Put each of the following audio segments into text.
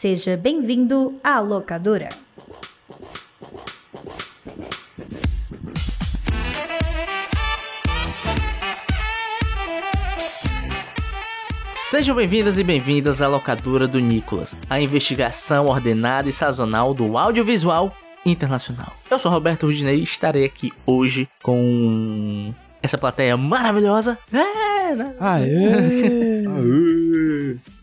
Seja bem-vindo à locadora. Sejam bem-vindas e bem-vindas à locadora do Nicolas, a investigação ordenada e sazonal do audiovisual internacional. Eu sou Roberto Rudinei e estarei aqui hoje com essa plateia maravilhosa. É, né? Aê!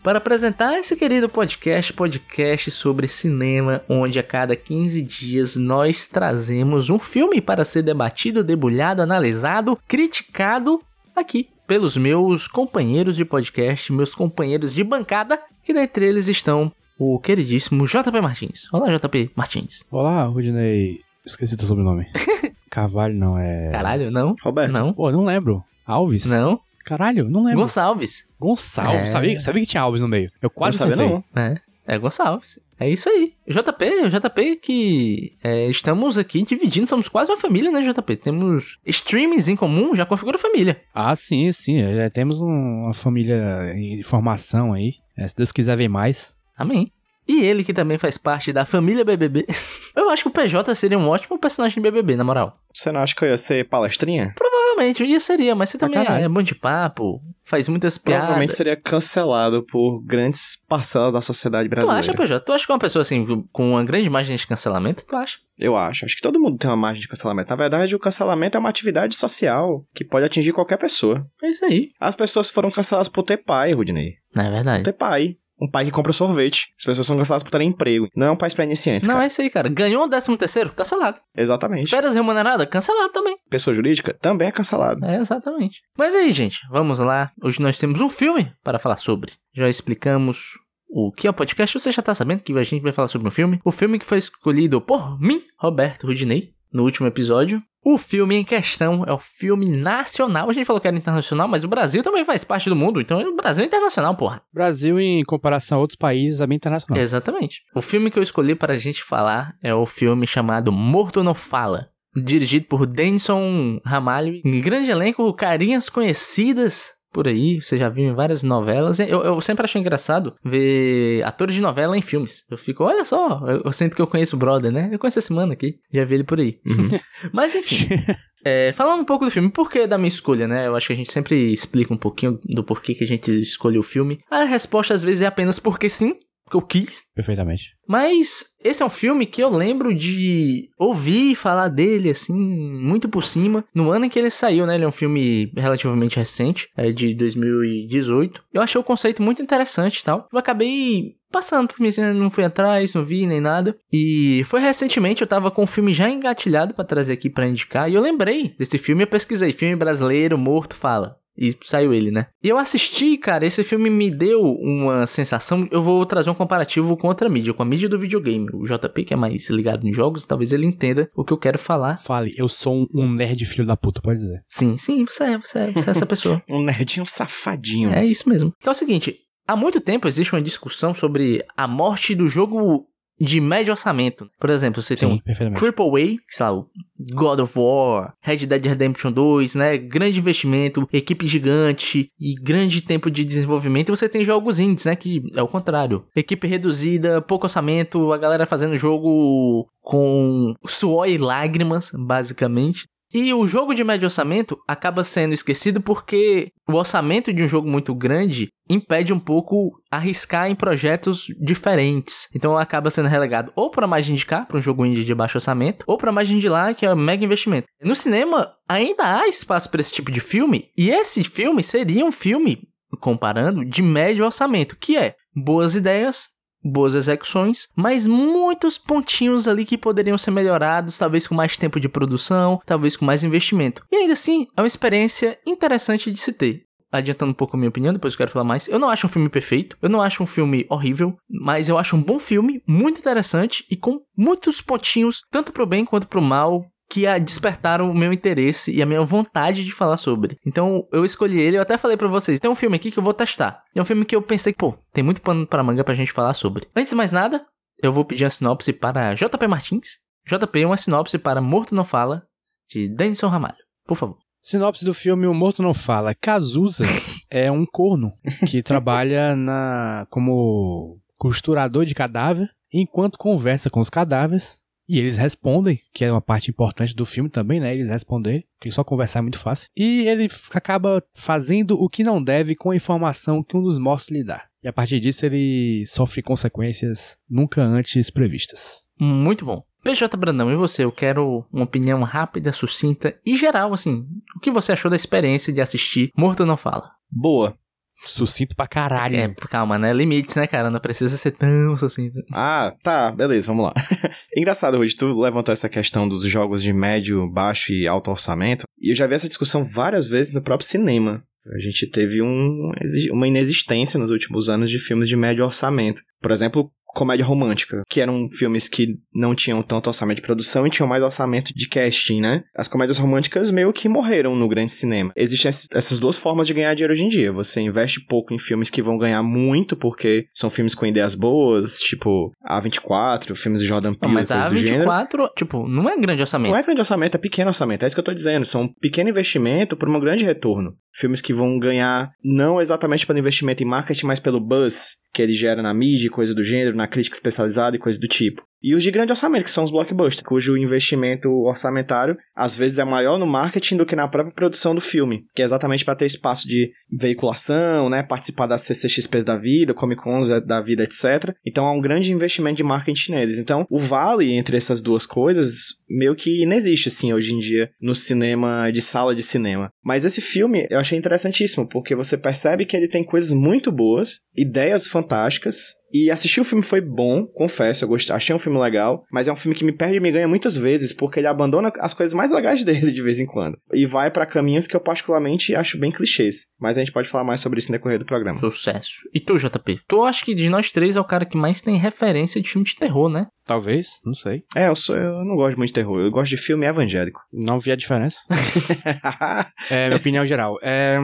Para apresentar esse querido podcast, podcast sobre cinema, onde a cada 15 dias nós trazemos um filme para ser debatido, debulhado, analisado, criticado aqui pelos meus companheiros de podcast, meus companheiros de bancada, que dentre eles estão o queridíssimo JP Martins. Olá, JP Martins. Olá, Rudinei. Esqueci teu sobrenome. Carvalho não é. Caralho, não? Roberto. Não? Pô, não lembro. Alves? Não? Caralho, não lembro. Gonçalves. Gonçalves. É. Sabia, sabia que tinha Alves no meio. Eu quase não sabia não. É, é Gonçalves. É isso aí. JP, JP que é, estamos aqui dividindo, somos quase uma família, né, JP? Temos streamings em comum, já configura família. Ah, sim, sim. É, temos um- uma família em formação aí. É, se Deus quiser ver mais. Amém. E ele que também faz parte da família BBB. Eu acho que o PJ seria um ótimo personagem de BBB, na moral. Você não acha que eu ia ser palestrinha? Provavelmente, ia seria, mas você também caralho. é bom de papo, faz muitas piadas. Provavelmente seria cancelado por grandes parcelas da sociedade Tu brasileira. acha, PJ? Tu acha que uma pessoa assim, com uma grande margem de cancelamento, tu acha? Eu acho. Acho que todo mundo tem uma margem de cancelamento. Na verdade, o cancelamento é uma atividade social que pode atingir qualquer pessoa. É isso aí. As pessoas foram canceladas por ter pai, Rudney. Não é verdade. Ter pai. Um pai que compra sorvete. As pessoas são canceladas por terem emprego. Não é um país pra iniciantes, Não, cara. é isso aí, cara. Ganhou um décimo terceiro? Cancelado. Exatamente. Férias remunerada? Cancelado também. Pessoa jurídica também é cancelado. É, exatamente. Mas aí, gente, vamos lá. Hoje nós temos um filme para falar sobre. Já explicamos o que é o podcast. Você já tá sabendo que a gente vai falar sobre um filme. O filme que foi escolhido por mim, Roberto Rudinei, no último episódio. O filme em questão é o filme nacional. A gente falou que era internacional, mas o Brasil também faz parte do mundo. Então o Brasil é internacional, porra. Brasil, em comparação a outros países, é bem internacional. Exatamente. O filme que eu escolhi para a gente falar é o filme chamado Morto Não Fala. Dirigido por Denison Ramalho. Em grande elenco, carinhas conhecidas por aí. Você já viu em várias novelas. Eu, eu sempre acho engraçado ver atores de novela em filmes. Eu fico, olha só, eu, eu sinto que eu conheço o brother, né? Eu conheço esse mano aqui. Já vi ele por aí. Mas enfim. É, falando um pouco do filme, por que da minha escolha, né? Eu acho que a gente sempre explica um pouquinho do porquê que a gente escolheu o filme. A resposta às vezes é apenas porque sim, porque eu quis. Perfeitamente. Mas esse é um filme que eu lembro de ouvir falar dele, assim, muito por cima, no ano em que ele saiu, né? Ele é um filme relativamente recente, é de 2018. Eu achei o conceito muito interessante e tal. Eu acabei passando por mim, assim, não fui atrás, não vi nem nada. E foi recentemente, eu tava com o filme já engatilhado pra trazer aqui pra indicar, e eu lembrei desse filme, eu pesquisei, filme brasileiro, morto, fala. E saiu ele, né? E eu assisti, cara, esse filme me deu uma sensação. Eu vou trazer um comparativo com outra mídia, com a mídia do videogame. O JP, que é mais ligado em jogos, talvez ele entenda o que eu quero falar. Fale, eu sou um, nerd filho da puta, pode dizer. Sim, sim, você é, você é, você é essa pessoa. Um nerdinho safadinho. É isso mesmo. Que é o seguinte: há muito tempo existe uma discussão sobre a morte do jogo de médio orçamento. Por exemplo, você tem um Sim. Triple A, sei lá, God of War, Red Dead Redemption 2, né? Grande investimento, equipe gigante e grande tempo de desenvolvimento. E você tem jogos indies, né? Que é o contrário. Equipe reduzida, pouco orçamento, a galera fazendo jogo com suor e lágrimas, basicamente. E o jogo de médio orçamento acaba sendo esquecido porque o orçamento de um jogo muito grande impede um pouco arriscar em projetos diferentes. Então acaba sendo relegado ou para margem de cá, para um jogo indie de baixo orçamento, ou para margem de lá, que é mega investimento. No cinema ainda há espaço para esse tipo de filme, e esse filme seria um filme comparando de médio orçamento, que é boas ideias, boas execuções, mas muitos pontinhos ali que poderiam ser melhorados, talvez com mais tempo de produção, talvez com mais investimento. E ainda assim, é uma experiência interessante de se ter. Adiantando um pouco a minha opinião, depois eu quero falar mais. Eu não acho um filme perfeito, eu não acho um filme horrível, mas eu acho um bom filme, muito interessante e com muitos pontinhos, tanto pro bem quanto pro mal, que a despertaram o meu interesse e a minha vontade de falar sobre. Então eu escolhi ele, eu até falei pra vocês, tem um filme aqui que eu vou testar. É um filme que eu pensei que, pô, tem muito pano pra manga pra gente falar sobre. Antes de mais nada, eu vou pedir uma sinopse para JP Martins. JP, uma sinopse para Morto Não Fala, de Denison Ramalho. Por favor. Sinopse do filme O Morto Não Fala. Cazuza é um corno que trabalha na como costurador de cadáver, enquanto conversa com os cadáveres. E eles respondem, que é uma parte importante do filme também, né? Eles respondem, porque só conversar é muito fácil. E ele acaba fazendo o que não deve com a informação que um dos mortos lhe dá. E a partir disso ele sofre consequências nunca antes previstas. Muito bom. PJ Brandão, e você? Eu quero uma opinião rápida, sucinta e geral, assim. O que você achou da experiência de assistir Morto Não Fala? Boa. Sucinto pra caralho. É, calma, né? Limites, né, cara? Não precisa ser tão sucinto. Ah, tá, beleza, vamos lá. Engraçado, Rudy, tu levantou essa questão dos jogos de médio, baixo e alto orçamento, e eu já vi essa discussão várias vezes no próprio cinema. A gente teve um, uma inexistência nos últimos anos de filmes de médio orçamento. Por exemplo, comédia romântica, que eram filmes que não tinham tanto orçamento de produção e tinham mais orçamento de casting, né? As comédias românticas meio que morreram no grande cinema. Existem ess- essas duas formas de ganhar dinheiro hoje em dia. Você investe pouco em filmes que vão ganhar muito, porque são filmes com ideias boas, tipo A24, filmes de Jordan Não, Peele, mas a coisas do gênero. A24, tipo, não é grande orçamento. Não é grande orçamento, é pequeno orçamento. É isso que eu tô dizendo. São um pequeno investimento por um grande retorno. Filmes que vão ganhar não exatamente pelo investimento em marketing, mas pelo buzz que ele gera na mídia coisa do gênero, na crítica especializada e coisa do tipo. E os de grande orçamento, que são os blockbusters, cujo investimento orçamentário às vezes é maior no marketing do que na própria produção do filme, que é exatamente para ter espaço de veiculação, né, participar das CCXPs da vida, Comic Cons da vida, etc. Então há um grande investimento de marketing neles. Então o vale entre essas duas coisas meio que inexiste assim hoje em dia no cinema de sala de cinema. Mas esse filme eu achei interessantíssimo, porque você percebe que ele tem coisas muito boas, ideias fantásticas, e assistir o filme foi bom, confesso, eu gostei, achei um filme legal, mas é um filme que me perde e me ganha muitas vezes, porque ele abandona as coisas mais legais dele de vez em quando. E vai pra caminhos que eu particularmente acho bem clichês. Mas a gente pode falar mais sobre isso no decorrer do programa. Sucesso. E tu, JP? Tu acho que de nós três é o cara que mais tem referência de filme de terror, né? Talvez, não sei. É, eu, sou, eu não gosto muito de terror, eu gosto de filme evangélico. Não vi a diferença. É, minha opinião geral. É,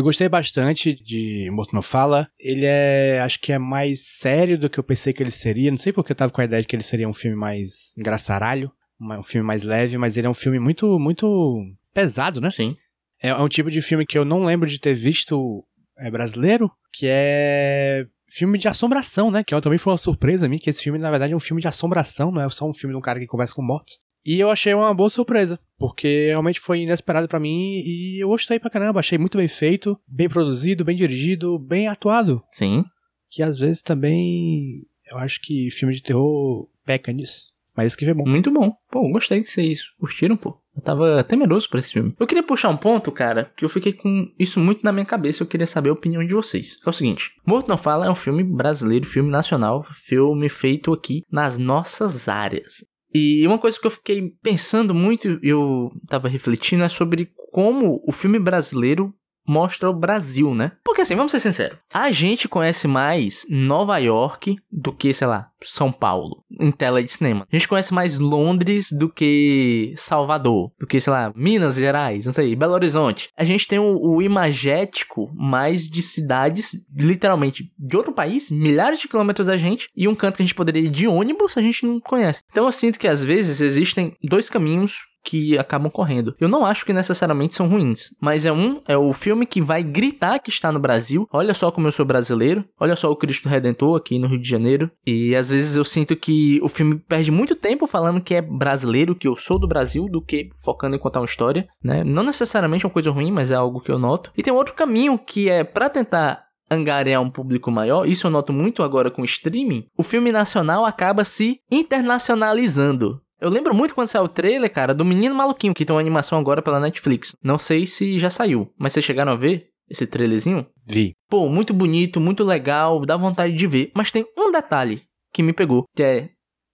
eu gostei bastante de Morto Não Fala. Ele é, acho que é mais sério do que eu pensei que ele seria. Não sei porque eu tava com a ideia de que ele seria um filme mais engraçaralho, um filme mais leve, mas ele é um filme muito, muito pesado, né? Sim. É, é um tipo de filme que eu não lembro de ter visto é, brasileiro, que é filme de assombração, né? Que também foi uma surpresa a mim, que esse filme, na verdade, é um filme de assombração, não é só um filme de um cara que conversa com mortos. E eu achei uma boa surpresa, porque realmente foi inesperado pra mim e eu gostei pra caramba. Achei muito bem feito, bem produzido, bem dirigido, bem atuado. Sim. Que às vezes também eu acho que filme de terror peca nisso. Mas esse que é bom. Muito bom. Pô, gostei de ser isso. Curtiram, pô? Eu tava temeroso por esse filme. Eu queria puxar um ponto, cara, que eu fiquei com isso muito na minha cabeça. Eu queria saber a opinião de vocês. É o seguinte: Morto Não Fala é um filme brasileiro, filme nacional, filme feito aqui nas nossas áreas. E uma coisa que eu fiquei pensando muito, eu tava refletindo, é sobre como o filme brasileiro mostra o Brasil, né? Porque assim, vamos ser sinceros, a gente conhece mais Nova York do que, sei lá, São Paulo, em tela de cinema. A gente conhece mais Londres do que Salvador, do que, sei lá, Minas Gerais, não sei, Belo Horizonte. A gente tem o, o imagético mais de cidades, literalmente, de outro país, milhares de quilômetros da gente, e um canto que a gente poderia ir de ônibus, a gente não conhece. Então eu sinto que às vezes existem dois caminhos que acabam correndo. Eu não acho que necessariamente são ruins, mas é um, é o filme que vai gritar que está no Brasil. Olha só como eu sou brasileiro. Olha só o Cristo Redentor aqui no Rio de Janeiro. E às vezes eu sinto que o filme perde muito tempo falando que é brasileiro, que eu sou do Brasil, do que focando em contar uma história, né? Não necessariamente é uma coisa ruim, mas é algo que eu noto. E tem outro caminho que é para tentar angariar um público maior, isso eu noto muito agora com o streaming, o filme nacional acaba se internacionalizando. Eu lembro muito quando saiu o trailer, cara, do Menino Maluquinho, que tem uma animação agora pela Netflix. Não sei se já saiu, mas vocês chegaram a ver esse trailerzinho? Vi. Pô, muito bonito, muito legal, dá vontade de ver. Mas tem um detalhe que me pegou, que é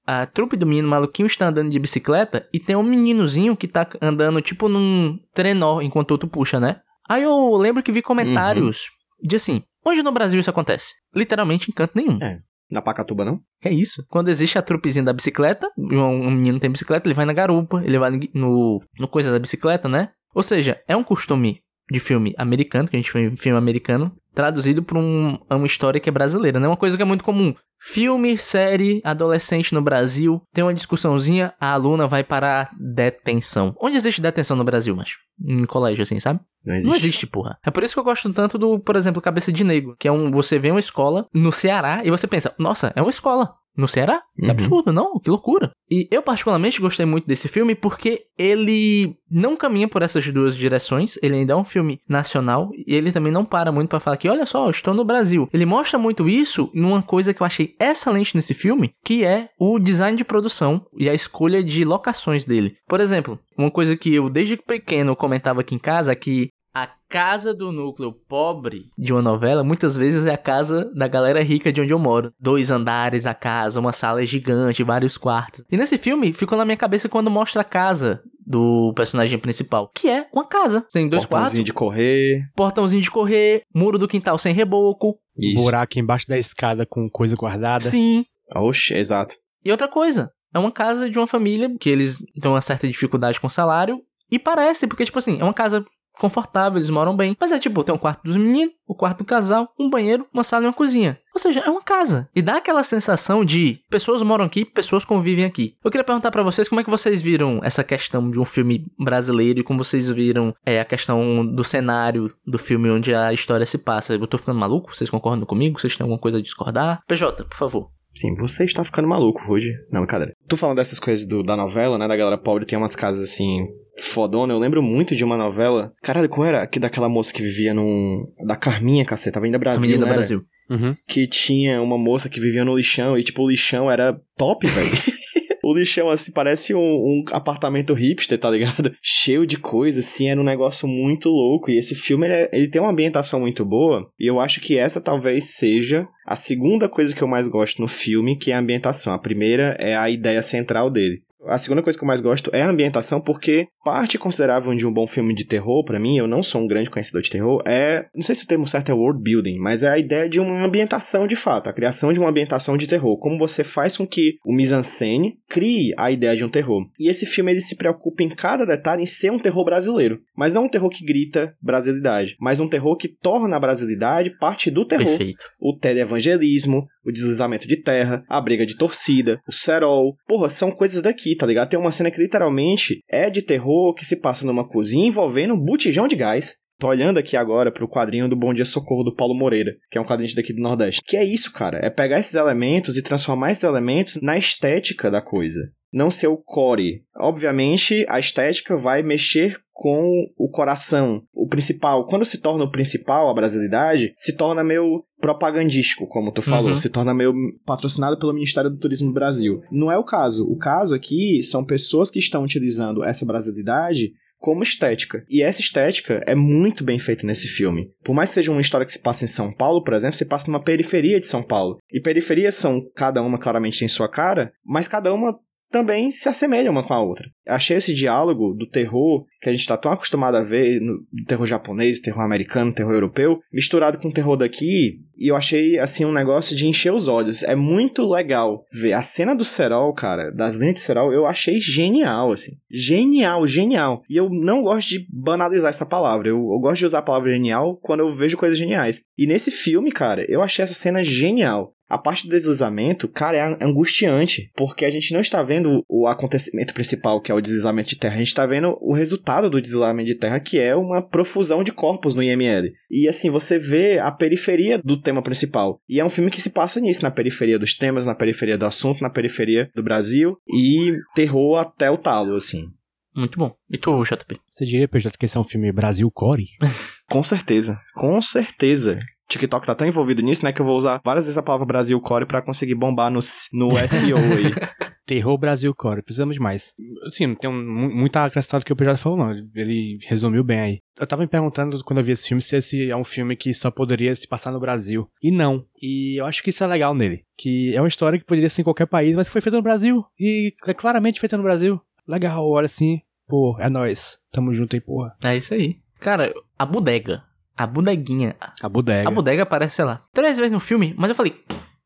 a trupe do Menino Maluquinho está andando de bicicleta e tem um meninozinho que tá andando tipo num trenó enquanto outro puxa, né? Aí eu lembro que vi comentários de assim, onde no Brasil isso acontece? Literalmente em canto nenhum. É. Na Pacatuba, não? É isso? Quando existe a trupezinha da bicicleta, um, um menino tem bicicleta, ele vai na garupa, ele vai no, no coisa da bicicleta, né? Ou seja, é um costume de filme americano, que a gente foi filme americano, traduzido para um, uma história que é brasileira, né? Uma coisa que é muito comum. Filme, série, adolescente no Brasil, tem uma discussãozinha, a aluna vai para detenção. Onde existe detenção no Brasil, macho? Em colégio, assim, sabe? Não existe. Não existe, porra. É por isso que eu gosto tanto do, por exemplo, Cabeça de Negro, que é um. Você vê uma escola no Ceará e você pensa, nossa, é uma escola. No Ceará? Que Uhum. absurdo, não? Que loucura. E eu, particularmente, gostei muito desse filme porque ele não caminha por essas duas direções. Ele ainda é um filme nacional e ele também não para muito pra falar que, olha só, eu estou no Brasil. Ele mostra muito isso numa coisa que eu achei excelente nesse filme, que é o design de produção e a escolha de locações dele. Por exemplo, uma coisa que eu desde pequeno comentava aqui em casa é que a casa do núcleo pobre de uma novela muitas vezes é a casa da galera rica de onde eu moro. Dois andares a casa, uma sala gigante, vários quartos. E nesse filme ficou na minha cabeça quando mostra a casa do personagem principal, que é uma casa. Tem dois quartos, Portãozinho de correr. portãozinho de correr, muro do quintal sem reboco. Isso. Buraco embaixo da escada com coisa guardada. Sim. Oxe, exato. E outra coisa, é uma casa de uma família que eles têm uma certa dificuldade com o salário. E parece, porque, tipo assim, é uma casa confortável, eles moram bem. Mas é tipo, tem um quarto dos meninos, o quarto do casal, um banheiro, uma sala e uma cozinha. Ou seja, é uma casa. E dá aquela sensação de pessoas moram aqui, pessoas convivem aqui. Eu queria perguntar pra vocês como é que vocês viram essa questão de um filme brasileiro e como vocês viram é, a questão do cenário do filme onde a história se passa. Eu tô ficando maluco? Vocês concordam comigo? Vocês têm alguma coisa a discordar? PJ, por favor. Sim, você está ficando maluco hoje. Não, brincadeira. Tu falando dessas coisas do- da novela, né? Da galera pobre, tem umas casas assim. Fodona, eu lembro muito de uma novela. Caralho, qual era? Que daquela moça que vivia num. Da Carminha, caceta, tava indo A Brasil. menina do Brasil. Uhum. Que tinha uma moça que vivia no lixão e, tipo, o lixão era top, velho. O lixão, assim, parece um, um apartamento hipster, tá ligado? Cheio de coisa, assim, era um negócio muito louco. E esse filme, ele, é- ele tem uma ambientação muito boa. E eu acho que essa talvez seja a segunda coisa que eu mais gosto no filme, que é a ambientação. A primeira é a ideia central dele. A segunda coisa que eu mais gosto é a ambientação, porque parte considerável de um bom filme de terror, pra mim, eu não sou um grande conhecedor de terror, é. Não sei se o termo certo é world building, mas é a ideia de uma ambientação de fato, a criação de uma ambientação de terror. Como você faz com que o mise-en-scène crie a ideia de um terror. E esse filme ele se preocupa em cada detalhe em ser um terror brasileiro. Mas não um terror que grita brasilidade, mas um terror que torna a brasilidade parte do terror Perfeito. o televangelismo, o deslizamento de terra, a briga de torcida, o cerol. Porra, são coisas daqui, tá ligado? Tem uma cena que literalmente é de terror que se passa numa cozinha envolvendo um botijão de gás. Tô olhando aqui agora pro quadrinho do Bom Dia Socorro do Paulo Moreira, que é um quadrinho daqui do Nordeste. Que é isso, cara? É pegar esses elementos e transformar esses elementos na estética da coisa. Não ser o core. Obviamente, a estética vai mexer com o coração. O principal, quando se torna o principal, a brasilidade, se torna meio propagandístico, como tu falou, Uhum. se torna meio patrocinado pelo Ministério do Turismo do Brasil. Não é o caso. O caso aqui são pessoas que estão utilizando essa brasilidade como estética. E essa estética é muito bem feita nesse filme. Por mais que seja uma história que se passa em São Paulo, por exemplo, se passa numa periferia de São Paulo. E periferias são, cada uma claramente tem sua cara, mas cada uma também se assemelha uma com a outra. Achei esse diálogo do terror que a gente tá tão acostumado a ver no terror japonês, terror americano, terror europeu, misturado com o terror daqui, e eu achei assim um negócio de encher os olhos. É muito legal ver a cena do cerol, cara, das lentes de cerol, eu achei genial assim. Genial, genial. E eu não gosto de banalizar essa palavra. Eu, eu gosto de usar a palavra genial quando eu vejo coisas geniais. E nesse filme, cara, eu achei essa cena genial. A parte do deslizamento, cara, é angustiante, porque a gente não está vendo o acontecimento principal, que é o deslizamento de terra, a gente está vendo o resultado do deslizamento de terra, que é uma profusão de corpos no IML. E assim, você vê a periferia do tema principal. E é um filme que se passa nisso, na periferia dos temas, na periferia do assunto, na periferia do Brasil, e terror até o talo, assim. Muito bom. E tu, JP? Você diria, PJ, que esse é um filme Brasil Core? Com certeza, com certeza. TikTok tá tão envolvido nisso, né, que eu vou usar várias vezes a palavra Brasil Core pra conseguir bombar no, no SEO aí. Terror Brasil Core, precisamos de mais. Assim, não tem um, mu- muito a acrescentar do que o PJ falou, não. Ele resumiu bem aí. Eu tava me perguntando quando eu vi esse filme se esse é um filme que só poderia se passar no Brasil. E não. E eu acho que isso é legal nele. Que é uma história que poderia ser em qualquer país, mas que foi feita no Brasil. E é claramente feita no Brasil. Legal, olha assim. Pô, é nóis. Tamo junto aí, porra. É isso aí. Cara, a bodega. A bodeguinha. A bodega. A bodega aparece, sei lá, três vezes no filme, mas eu falei,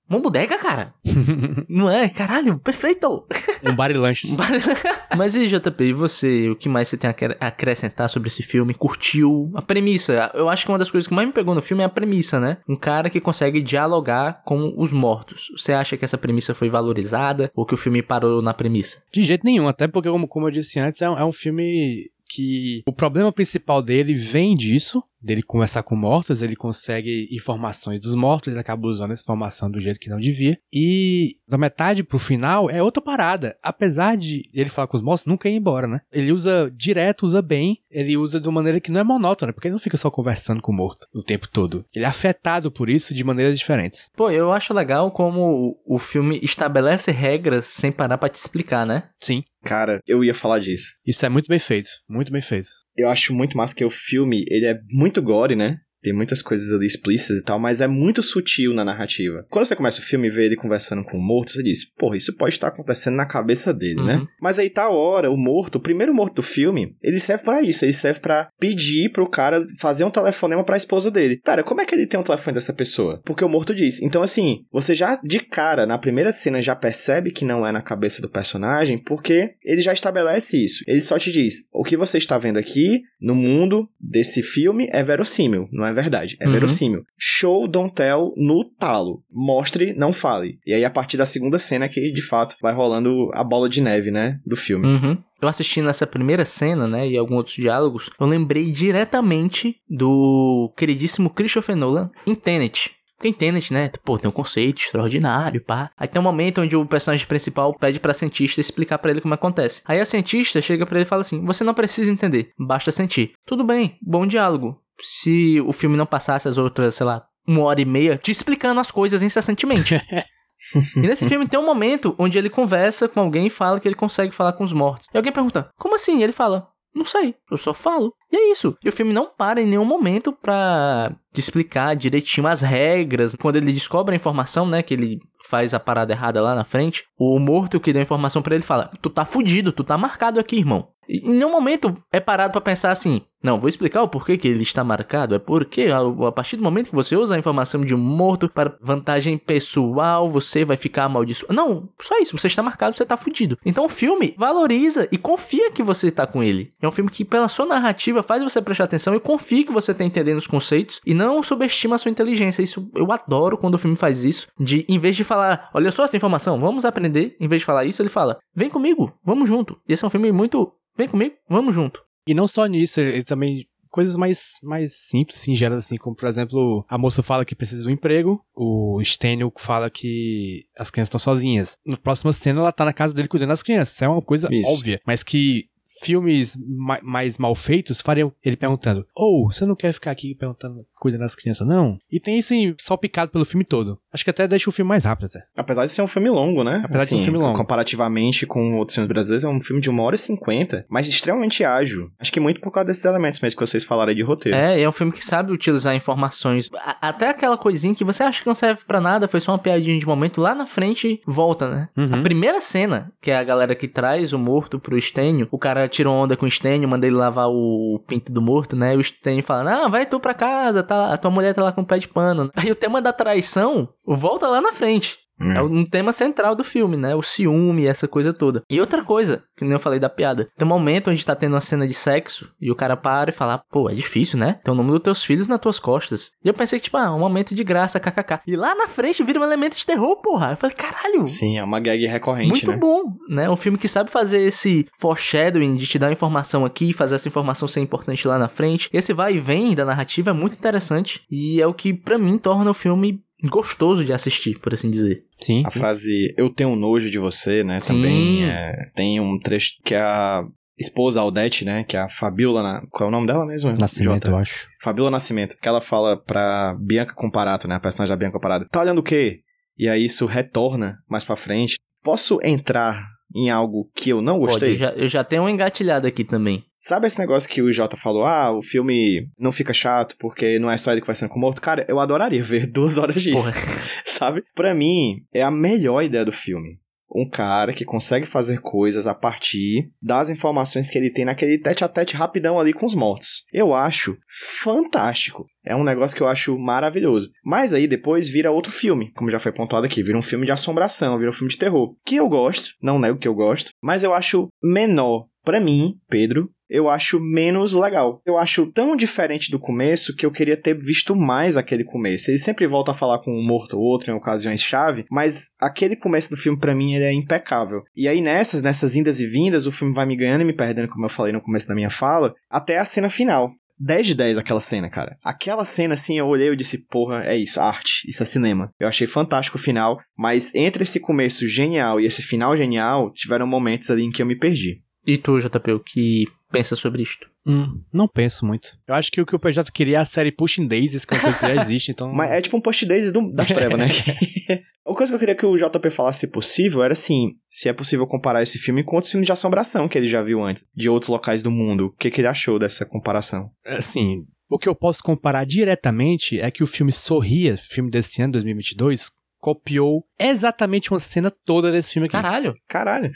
Uma bodega, cara. Não é? Caralho, perfeito. um bar e lanches. Mas e JP, e você? O que mais você tem a acrescentar sobre esse filme? Curtiu a premissa? Eu acho que uma das coisas que mais me pegou no filme é a premissa, né? Um cara que consegue dialogar com os mortos. Você acha que essa premissa foi valorizada ou que o filme parou na premissa? De jeito nenhum, até porque, como, como eu disse antes, é um, é um filme que o problema principal dele vem disso, dele conversar com mortos, ele consegue informações dos mortos, ele acaba usando essa informação do jeito que não devia. E da metade pro final é outra parada. Apesar de ele falar com os mortos, nunca ir embora, né? Ele usa direto, usa bem, ele usa de uma maneira que não é monótona, porque ele não fica só conversando com o morto o tempo todo. Ele é afetado por isso de maneiras diferentes. Pô, eu acho legal como o filme estabelece regras sem parar para te explicar, né? Sim. Cara, eu ia falar disso. Isso é muito bem feito, muito bem feito eu acho muito massa que o filme, ele é muito gore, né? Tem muitas coisas ali explícitas e tal, mas é muito sutil na narrativa. Quando você começa o filme e vê ele conversando com o morto, você diz, porra, isso pode estar acontecendo na cabeça dele, né? uhum. né? Mas aí tá a hora, o morto, o primeiro morto do filme, ele serve para isso, ele serve para pedir pro cara fazer um telefonema pra esposa dele. Cara, como é que ele tem um telefone dessa pessoa? Porque o morto diz. Então, assim, você já de cara, na primeira cena, já percebe que não é na cabeça do personagem, porque ele já estabelece isso. Ele só te diz, o que você está vendo aqui no mundo desse filme é verossímil, não é verdade, é uhum. verossímil. Show, don't tell no talo. Mostre, não fale. E aí, a partir da segunda cena que, de fato, vai rolando a bola de neve, né, do filme. Uhum. Eu assistindo essa primeira cena, né, e alguns outros diálogos, eu lembrei diretamente do queridíssimo Christopher Nolan em Tenet. Porque em Tenet, né, pô, tem um conceito extraordinário, pá. Aí tem um momento onde o personagem principal pede pra cientista explicar para ele como acontece. Aí a cientista chega para ele e fala assim: Você não precisa entender, basta sentir. Tudo bem, bom diálogo se o filme não passasse as outras, sei lá, uma hora e meia te explicando as coisas incessantemente. e nesse filme tem um momento onde ele conversa com alguém e fala que ele consegue falar com os mortos. E alguém pergunta, como assim? E ele fala, não sei, eu só falo. E é isso. E o filme não para em nenhum momento pra te explicar direitinho as regras. Quando ele descobre a informação, né, que ele faz a parada errada lá na frente, o morto que deu a informação para ele fala: Tu tá fudido, tu tá marcado aqui, irmão. E em nenhum momento é parado para pensar assim: não, vou explicar o porquê que ele está marcado. É porque a, partir do momento que você usa a informação de um morto para vantagem pessoal, você vai ficar amaldiçoado. Não, só isso. Você está marcado, você está fudido. Então o filme valoriza e confia que você está com ele. É um filme que, pela sua narrativa, faz você prestar atenção e confia que você está entendendo os conceitos e não subestima a sua inteligência. Isso eu adoro quando o filme faz isso. De, em vez de falar, olha só essa informação, vamos aprender. Em vez de falar isso, ele fala, vem comigo, vamos junto. E esse é um filme muito. Vem comigo, vamos junto. E não só nisso, ele também coisas mais, mais simples, singelas, assim, como por exemplo, a moça fala que precisa de um emprego, o Stênio fala que as crianças estão sozinhas. Na próxima cena, ela tá na casa dele cuidando das crianças. Isso é uma coisa Isso. óbvia, mas que filmes ma mais mal feitos fariam ele perguntando: Ou, oh, você não quer ficar aqui perguntando, cuidando das crianças, não? E tem isso salpicado pelo filme todo. Acho que até deixa o filme mais rápido, até. Apesar de ser um filme longo, né? Apesar assim, de ser um assim, filme longo. Comparativamente com outros filmes brasileiros, é um filme de uma hora e cinquenta, mas extremamente ágil. Acho que muito por causa desses elementos mesmo que vocês falaram de roteiro. É, é um filme que sabe utilizar informações. Até aquela coisinha que você acha que não serve para nada, foi só uma piadinha de momento, lá na frente volta, né? Uhum. A primeira cena, que é a galera que traz o morto pro Estênio, o cara tirou onda com o Estênio, manda ele lavar o pinto do morto, né? E o Estênio fala: Não, vai tu pra casa, tá, a tua mulher tá lá com o pé de pano. Aí o tema da traição volta lá na frente. Hum. É um tema central do filme, né? O ciúme, essa coisa toda. E outra coisa, que nem eu falei da piada. Tem um momento onde tá tendo uma cena de sexo e o cara para e fala, pô, é difícil, né? Tem o nome dos teus filhos nas tuas costas. E eu pensei que, tipo, ah, um momento de graça, kkk. E lá na frente vira um elemento de terror, porra. Eu falei, caralho. Sim, é uma gag recorrente, Muito né? bom, né? Um filme que sabe fazer esse foreshadowing de te dar informação aqui, fazer essa informação ser importante lá na frente. Esse vai e vem da narrativa é muito interessante e é o que, para mim, torna o filme gostoso de assistir, por assim dizer. Sim. A sim. frase eu tenho nojo de você, né? Sim. Também é, tem um trecho que é a esposa Aldete, né? Que é a Fabiola. Na... Qual é o nome dela mesmo? Nascimento, Jota? eu acho. Fabiola Nascimento. Que ela fala pra Bianca Comparato, né? A personagem da Bianca Comparato. Tá olhando o quê? E aí isso retorna mais pra frente. Posso entrar em algo que eu não gostei? Pode, eu, já, eu já tenho um engatilhado aqui também. Sabe esse negócio que o Jota falou? Ah, o filme não fica chato porque não é só ele que vai sendo com o morto. Cara, eu adoraria ver duas horas disso. Sabe? Pra mim, é a melhor ideia do filme. um cara que consegue fazer coisas a partir das informações que ele tem naquele tete a tete rapidão ali com os mortos. Eu acho fantástico. É um negócio que eu acho maravilhoso. Mas aí depois vira outro filme, como já foi pontuado aqui, vira um filme de assombração, vira um filme de terror, que eu gosto, não nego que eu gosto, mas eu acho menor para mim, Pedro, eu acho menos legal. Eu acho tão diferente do começo que eu queria ter visto mais aquele começo. Ele sempre volta a falar com um morto ou outro em ocasiões chave, mas aquele começo do filme para mim ele é impecável. E aí nessas, nessas indas e vindas, o filme vai me ganhando e me perdendo, como eu falei no começo da minha fala, até a cena final. 10 de 10 aquela cena, cara. Aquela cena, assim, eu olhei e disse, porra, é isso, arte, isso é cinema. Eu achei fantástico o final, mas entre esse começo genial e esse final genial, tiveram momentos ali em que eu me perdi. E tu, JP, o que pensa sobre isto? Hum, não penso muito. Eu acho que o que o PJ queria é a série Pushing Daisies, que é uma coisa que já existe, então... Mas é tipo um Push Daisies do, das trevas, né? a coisa que eu queria que o JP falasse, se possível, era assim, se é possível comparar esse filme com outros filmes de assombração que ele já viu antes, de outros locais do mundo. O que, que ele achou dessa comparação? Assim, o que eu posso comparar diretamente é que o filme Sorria, filme desse ano, 2022, copiou exatamente uma cena toda desse filme aqui. Caralho. Caralho.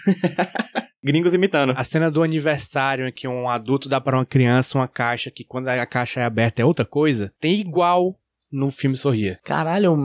Gringos imitando. A cena do aniversário em que um adulto dá para uma criança uma caixa que quando a caixa é aberta é outra coisa, tem igual no filme Sorria. Caralho,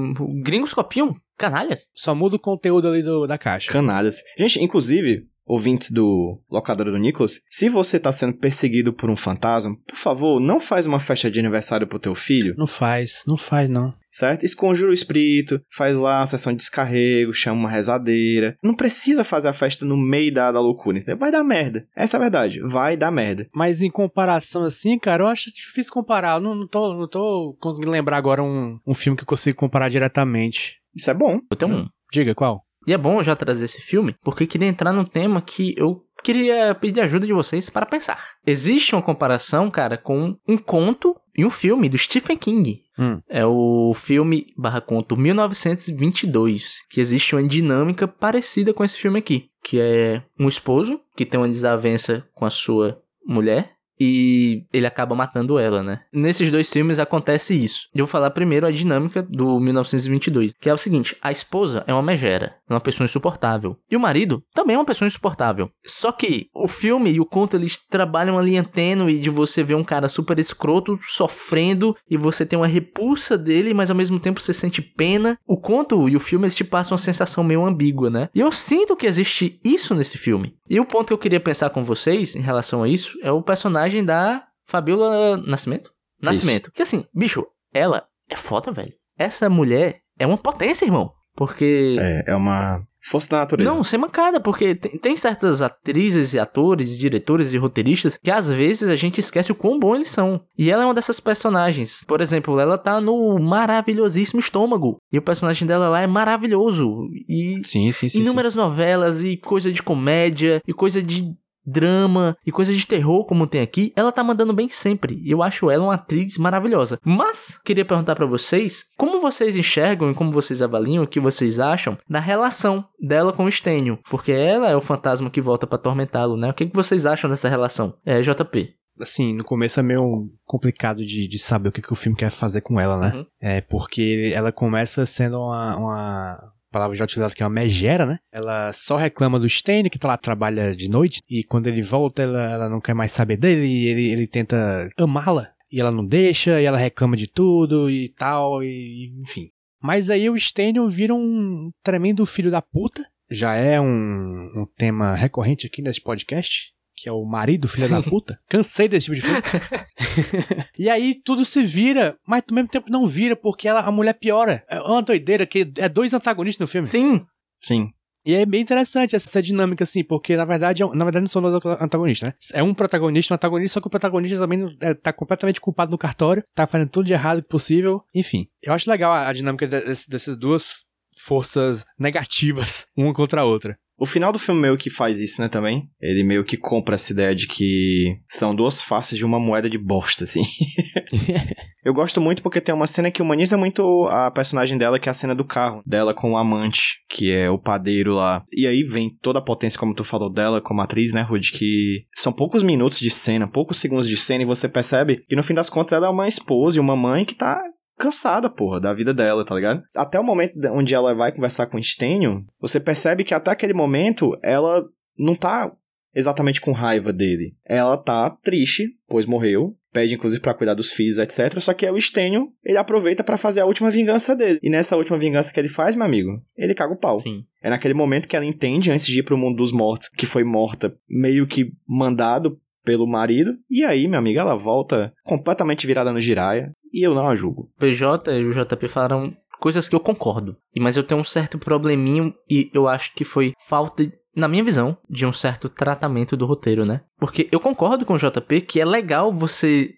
gringos copiam? Canalhas? Só muda o conteúdo ali do, da caixa. Canalhas. Gente, inclusive, ouvintes do Locadora do Nicholas, se você tá sendo perseguido por um fantasma, por favor, não faz uma festa de aniversário pro teu filho. Não faz, não faz não. Certo? Esconjura o espírito, faz lá a sessão de descarrego, chama uma rezadeira. Não precisa fazer a festa no meio da, da loucura, entendeu? Vai dar merda. Essa é a verdade. Vai dar merda. Mas em comparação assim, cara, eu acho difícil comparar. Eu não, não, tô, não tô conseguindo lembrar agora um, um filme que eu consigo comparar diretamente. Isso é bom. Eu tenho um. Diga, qual? E é bom já trazer esse filme, porque queria entrar num tema que eu queria pedir ajuda de vocês para pensar. Existe uma comparação, cara, com um conto e um filme do Stephen King. Hum. É o filme barra conto 1922, que existe uma dinâmica parecida com esse filme aqui, que é um esposo que tem uma desavença com a sua mulher e ele acaba matando ela, né? Nesses dois filmes acontece isso. Eu vou falar primeiro a dinâmica do 1922, que é o seguinte: a esposa é uma megera, é uma pessoa insuportável, e o marido também é uma pessoa insuportável. Só que o filme e o conto eles trabalham a linha tênue de você ver um cara super escroto sofrendo e você tem uma repulsa dele, mas ao mesmo tempo você sente pena. O conto e o filme eles te passam uma sensação meio ambígua, né? E eu sinto que existe isso nesse filme. E o ponto que eu queria pensar com vocês em relação a isso é o personagem da Fabiola Nascimento. Nascimento. Que assim, bicho, ela é foda, velho. Essa mulher é uma potência, irmão. Porque. É, é uma força da natureza. Não, sem mancada, porque tem, tem, certas atrizes e atores, diretores e roteiristas que às vezes a gente esquece o quão bom eles são. E ela é uma dessas personagens. Por exemplo, ela tá no maravilhosíssimo estômago. E o personagem dela lá é maravilhoso. E sim, sim, sim, inúmeras sim. novelas e coisa de comédia e coisa de drama e coisa de terror como tem aqui, ela tá mandando bem sempre. E eu acho ela uma atriz maravilhosa. Mas queria perguntar para vocês, como vocês enxergam e como vocês avaliam o que vocês acham da relação dela com o Stênio? Porque ela é o fantasma que volta para atormentá-lo, né? O que, que vocês acham dessa relação? É, JP. Assim, no começo é meio complicado de, de saber o que, que o filme quer fazer com ela, né? Uhum. É porque ela começa sendo uma, uma palavra já utilizada que é uma megera, né? Ela só reclama do Stênio, que tá lá, trabalha de noite, e quando ele volta, ela, ela não quer mais saber dele, e ele, ele tenta amá-la, e ela não deixa, e ela reclama de tudo e tal, e enfim. Mas aí o Stênio vira um tremendo filho da puta, já é um, um tema recorrente aqui nesse podcast, que é o marido, filha da puta. Cansei desse tipo de filme. e aí tudo se vira, mas ao mesmo tempo não vira, porque ela, a mulher piora. É uma doideira que é dois antagonistas no filme. Sim. Sim. E é bem interessante essa dinâmica, assim, porque na verdade, na verdade não são dois antagonistas, né? É um protagonista um antagonista, só que o protagonista também é, tá completamente culpado no cartório, tá fazendo tudo de errado possível, enfim. Eu acho legal a, a dinâmica desse, dessas duas forças negativas, uma contra a outra. O final do filme meio que faz isso, né, também. Ele meio que compra essa ideia de que são duas faces de uma moeda de bosta, assim. Eu gosto muito porque tem uma cena que humaniza muito a personagem dela, que é a cena do carro. Dela com o amante, que é o padeiro lá. E aí vem toda a potência, como tu falou dela, como atriz, né, Rude? Que são poucos minutos de cena, poucos segundos de cena, e você percebe que no fim das contas ela é uma esposa e uma mãe que tá cansada, porra, da vida dela, tá ligado? Até o momento onde ela vai conversar com o Stênio, você percebe que até aquele momento ela não tá exatamente com raiva dele. Ela tá triste, pois morreu, pede inclusive para cuidar dos filhos, etc. Só que o Stênio, ele aproveita para fazer a última vingança dele. E nessa última vingança que ele faz, meu amigo, ele caga o pau. Sim. É naquele momento que ela entende, antes de ir pro mundo dos mortos, que foi morta, meio que mandado pelo marido. E aí, minha amiga, ela volta completamente virada no giraia. E eu não a julgo. PJ e o JP falaram coisas que eu concordo. Mas eu tenho um certo probleminho e eu acho que foi falta na minha visão, de um certo tratamento do roteiro, né? Porque eu concordo com o JP que é legal você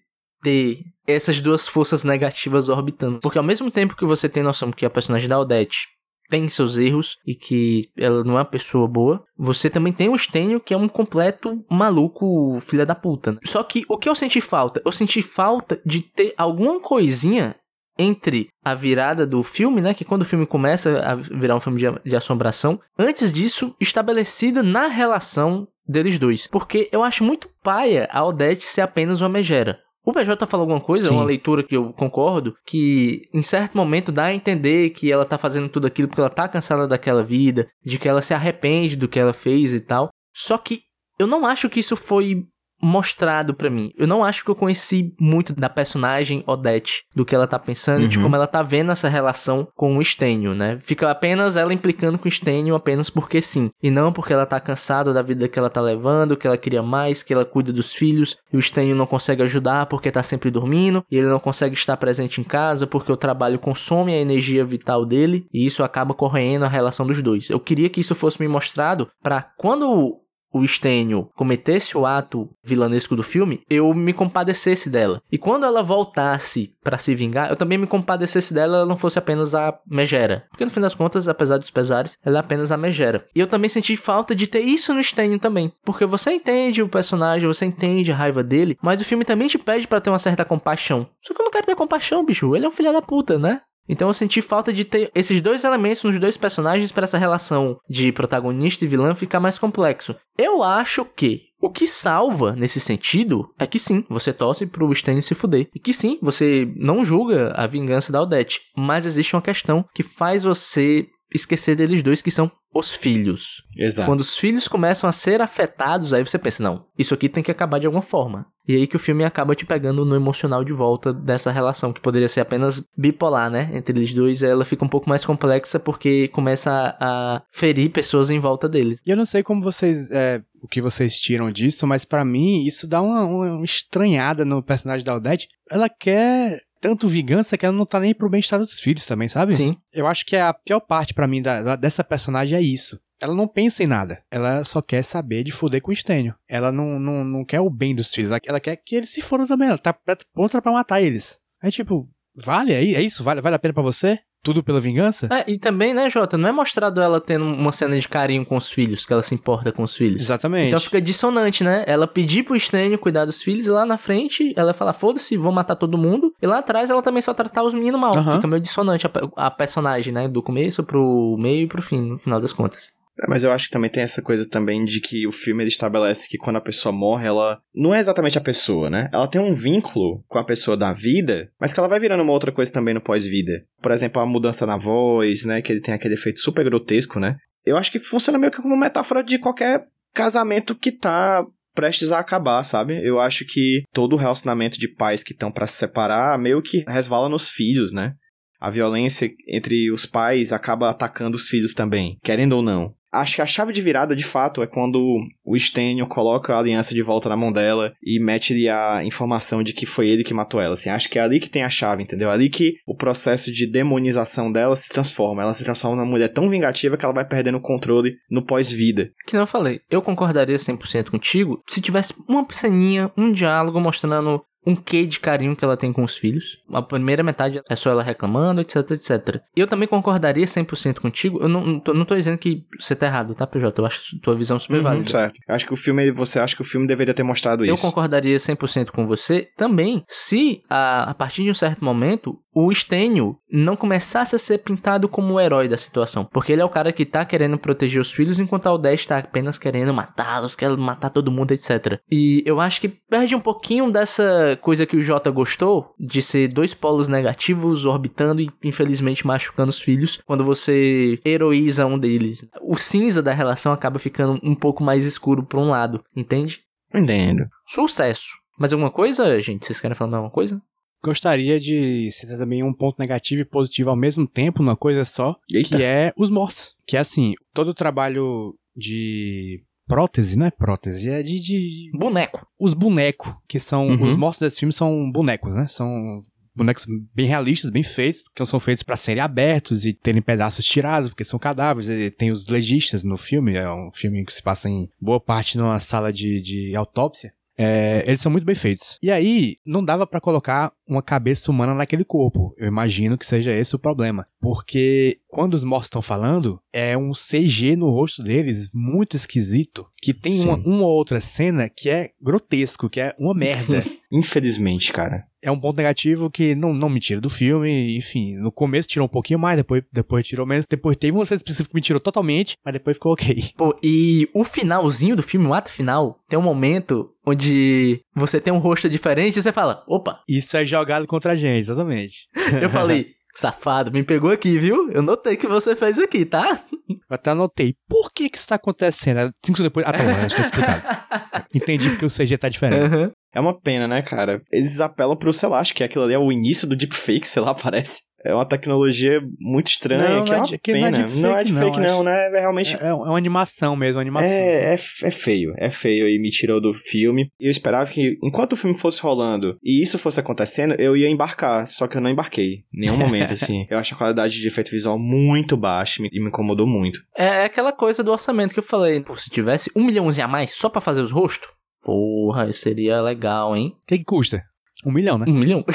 ter essas duas forças negativas orbitando. Porque ao mesmo tempo que você tem noção que a personagem da Odette tem seus erros e que ela não é uma pessoa boa, você também tem o Stênio, que é um completo maluco filha da puta. Né? Só que o que eu senti falta? Eu senti falta de ter alguma coisinha entre a virada do filme, né? Que quando o filme começa a virar um filme de, de assombração, antes disso, estabelecida na relação deles dois. Porque eu acho muito paia a Odette ser apenas uma megera. O PJ falou alguma coisa, Sim. uma leitura que eu concordo, que em certo momento dá a entender que ela tá fazendo tudo aquilo porque ela tá cansada daquela vida, de que ela se arrepende do que ela fez e tal. Só que eu não acho que isso foi mostrado pra mim. Eu não acho que eu conheci muito da personagem Odette, do que ela tá pensando e de Uhum. como ela tá vendo essa relação com o Stênio, né? Fica apenas ela implicando com o Stênio apenas porque sim, e não porque ela tá cansada da vida que ela tá levando, que ela queria mais, que ela cuida dos filhos, e o Stênio não consegue ajudar porque tá sempre dormindo, e ele não consegue estar presente em casa porque o trabalho consome a energia vital dele, e isso acaba corroendo a relação dos dois. Eu queria que isso fosse me mostrado pra quando o Stênio cometesse o ato vilanesco do filme, eu me compadecesse dela. E quando ela voltasse pra se vingar, eu também me compadecesse dela, ela não fosse apenas a megera. Porque no fim das contas, apesar dos pesares, ela é apenas a megera. E eu também senti falta de ter isso no Stênio também. Porque você entende o personagem, você entende a raiva dele, mas o filme também te pede pra ter uma certa compaixão. Só que eu não quero ter compaixão, bicho. Ele é um filho da puta, né? Então eu senti falta de ter esses dois elementos nos dois personagens para essa relação de protagonista e vilã ficar mais complexo. Eu acho que o que salva nesse sentido é que sim, você torce pro Stanley se fuder. E que sim, você não julga a vingança da Odette. Mas existe uma questão que faz você esquecer deles dois, que são os filhos. Exato. Quando os filhos começam a ser afetados, aí você pensa, não, isso aqui tem que acabar de alguma forma. E aí que o filme acaba te pegando no emocional de volta dessa relação, que poderia ser apenas bipolar, né? Entre eles dois, ela fica um pouco mais complexa porque começa a, ferir pessoas em volta deles. E eu não sei como vocês. é, o que vocês tiram disso, mas pra mim isso dá uma, uma estranhada no personagem da Odette. Ela quer tanto vingança que ela não tá nem pro bem-estar dos filhos também, sabe? Sim. Eu acho que a pior parte pra mim da- da- dessa personagem é isso. Ela não pensa em nada. Ela só quer saber de foder com o Stênio. Ela não, não, não quer o bem dos filhos. Ela- quer que eles se foram também. Ela tá pronta pra matar eles. Aí, tipo, vale aí? É isso? Vale, vale a pena pra você? Tudo pela vingança? É, e também, né, Jota, não é mostrado ela tendo uma cena de carinho com os filhos, que ela se importa com os filhos. Exatamente. Então fica dissonante, né? Ela pedir pro Stênio cuidar dos filhos e lá na frente ela fala, foda-se, vou matar todo mundo. E lá atrás ela também só tratar os meninos mal. Aham. Fica meio dissonante a, a personagem, né? Do começo pro meio e pro fim, no final das contas. É, Mas eu acho que também tem essa coisa também de que o filme ele estabelece que quando a pessoa morre, ela não é exatamente a pessoa, né? Ela tem um vínculo com a pessoa da vida, mas que ela vai virando uma outra coisa também no pós-vida. Por exemplo, a mudança na voz, né? Que ele tem aquele efeito super grotesco, né? Eu acho que funciona meio que como metáfora de qualquer casamento que tá prestes a acabar, sabe? Eu acho que todo o relacionamento de pais que estão pra se separar meio que resvala nos filhos, né? A violência entre os pais acaba atacando os filhos também, querendo ou não. Acho que a chave de virada, de fato, é quando o Stênio coloca a aliança de volta na mão dela e mete-lhe a informação de que foi ele que matou ela. Assim, acho que é ali que tem a chave, entendeu? É ali que o processo de demonização dela se transforma. Ela se transforma numa mulher tão vingativa que ela vai perdendo o controle no pós-vida. Que eu falei, eu concordaria 100% contigo se tivesse uma ceninha, um diálogo mostrando um quê de carinho que ela tem com os filhos. A primeira metade é só ela reclamando, etc, etc. E eu também concordaria 100% contigo. Eu não, não, tô, não tô dizendo que você tá errado, tá, PJ? Eu acho tua visão super válida. Uhum, certo. Eu acho que o filme, você acha que o filme deveria ter mostrado Eu isso. concordaria 100% com você também se, a, a partir de um certo momento, o Stênio não começasse a ser pintado como o herói da situação. Porque ele é o cara que tá querendo proteger os filhos, enquanto a Odete tá apenas querendo matá-los, quer matar todo mundo, etc. E eu acho que perde um pouquinho dessa outra coisa que o Jota gostou de ser dois polos negativos orbitando e infelizmente machucando os filhos quando você heroíza um deles. O cinza da relação acaba ficando um pouco mais escuro pra um lado, entende? Entendo. Sucesso. Mais alguma coisa, gente? Vocês querem falar mais alguma coisa? Gostaria de citar também um ponto negativo e positivo ao mesmo tempo, numa coisa só, Eita. que é os mortos. Que é assim, todo o trabalho de prótese, não é prótese, é de, de- Boneco. os bonecos, que são Uhum. os mortos desse filme são bonecos, né? São bonecos bem realistas, bem feitos, que são feitos pra serem abertos e terem pedaços tirados, porque são cadáveres. E tem os legistas no filme, é um filme que se passa em boa parte numa sala de, de autópsia. É, eles são muito bem feitos. E aí, não dava pra colocar uma cabeça humana naquele corpo. Eu imagino que seja esse o problema. Porque quando os mortos estão falando, é um CG no rosto deles muito esquisito. Que tem uma, uma ou outra cena que é grotesco, que é uma merda. Infelizmente, cara. É um ponto negativo que não, não me tira do filme. Enfim, no começo tirou um pouquinho mais, depois, depois tirou menos. Depois teve uma cena específica que me tirou totalmente, mas depois ficou ok. Pô, e o finalzinho do filme, o ato final, tem um momento onde você tem um rosto diferente e você fala, opa, Isso é jogado contra a gente, exatamente. eu falei, safado, me pegou aqui, viu? Eu notei que você fez aqui, tá? Eu até anotei. Por que que isso tá acontecendo? Cinco segundos depois. Ah, tá bom, acho que explicado. Entendi porque o CG tá diferente. Aham. É uma pena, né, cara? Eles apelam pro, sei lá, acho que aquilo ali é o início do deepfake, sei lá, parece. É uma tecnologia muito estranha, Não, que não é é uma de- que não é pena. deepfake, não é deepfake, não, não, acho- né? É realmente... É, é uma animação mesmo, uma animação. É, é, é feio, é feio e me tirou do filme. Eu esperava que, enquanto o filme fosse rolando e isso fosse acontecendo, eu ia embarcar, só que eu não embarquei. Em nenhum momento, assim. Eu acho a qualidade de efeito visual muito baixa e me incomodou muito. É aquela coisa do orçamento que eu falei. Pô, se tivesse um milhãozinho a mais só pra fazer os rostos, porra, seria legal, hein? O que, que custa? Um milhão, né? Um milhão?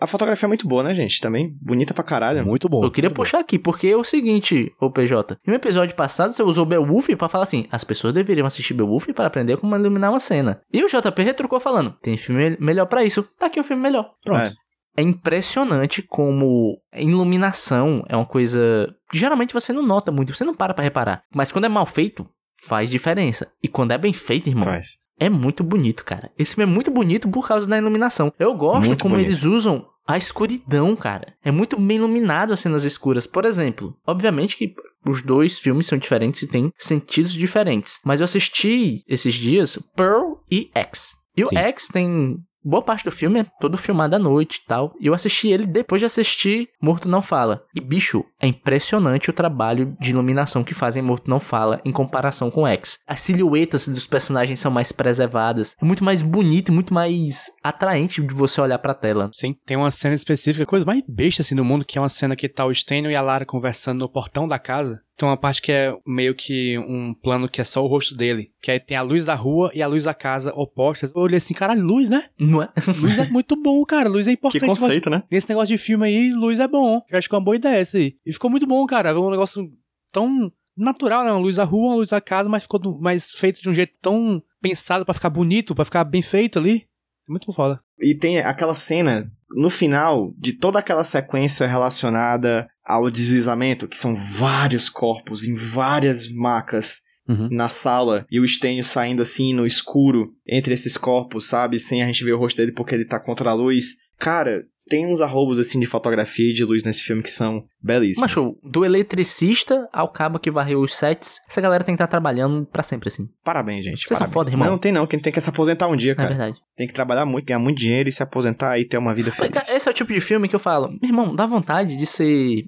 A fotografia é muito boa, né, gente? Também bonita pra caralho. Muito bom. Eu queria muito bom. puxar aqui, porque é o seguinte, ô PJ. Em um episódio passado, você usou Beowulf pra falar assim: as pessoas deveriam assistir Beowulf para aprender como iluminar uma cena. E o JP retrucou falando: tem filme melhor pra isso. Tá aqui o filme melhor. Pronto. É impressionante como iluminação é uma coisa que geralmente você não nota muito, você não para pra reparar. Mas quando é mal feito, faz diferença. E quando é bem feito, irmão, Faz. é muito bonito, cara. Esse filme é muito bonito por causa da iluminação. Eu gosto Muito como bonito. eles usam a escuridão, cara. É muito bem iluminado as cenas escuras. Por exemplo, obviamente que os dois filmes são diferentes e têm sentidos diferentes. Mas eu assisti esses dias Pearl e X. E o Sim. X tem. Boa parte do filme é todo filmado à noite e tal. E eu assisti ele depois de assistir Morto Não Fala. E, bicho, é impressionante o trabalho de iluminação que fazem em Morto Não Fala em comparação com X. As silhuetas dos personagens são mais preservadas. É muito mais bonito e muito mais atraente de você olhar pra tela. Sim, tem uma cena específica, coisa mais besta assim do mundo, que é uma cena que tá o Stênio e a Lara conversando no portão da casa. Tem uma parte que é meio que um plano que é só o rosto dele. Que aí tem a luz da rua e a luz da casa opostas. Eu olhei assim, caralho, luz, né? Não é? Luz é muito bom, cara. Luz é Que importante. conceito, né? Nesse negócio de filme aí, luz é bom. Eu acho que é uma boa ideia isso aí. E ficou muito bom, cara. É um negócio tão natural, né? Uma luz da rua, uma luz da casa, mas ficou do- mais feito de um jeito tão pensado pra ficar bonito, pra ficar bem feito ali. Muito foda. E tem aquela cena no final de toda aquela sequência relacionada ao deslizamento, que são vários corpos em várias macas Uhum. na sala e o Stênio saindo assim no escuro entre esses corpos, sabe? Sem a gente ver o rosto dele porque ele tá contra a luz. Cara, tem uns arrobos assim de fotografia e de luz nesse filme que são belíssimos. Macho, do eletricista ao cabo que varreu os sets, essa galera tem que estar trabalhando pra sempre, assim. Parabéns, gente. Vocês são parabéns. foda, irmão. Não, tem não. Quem tem que se aposentar um dia, É cara. verdade. tem que trabalhar muito, ganhar muito dinheiro e se aposentar e ter uma vida feliz. Esse é o tipo de filme que eu falo, meu irmão, dá vontade de ser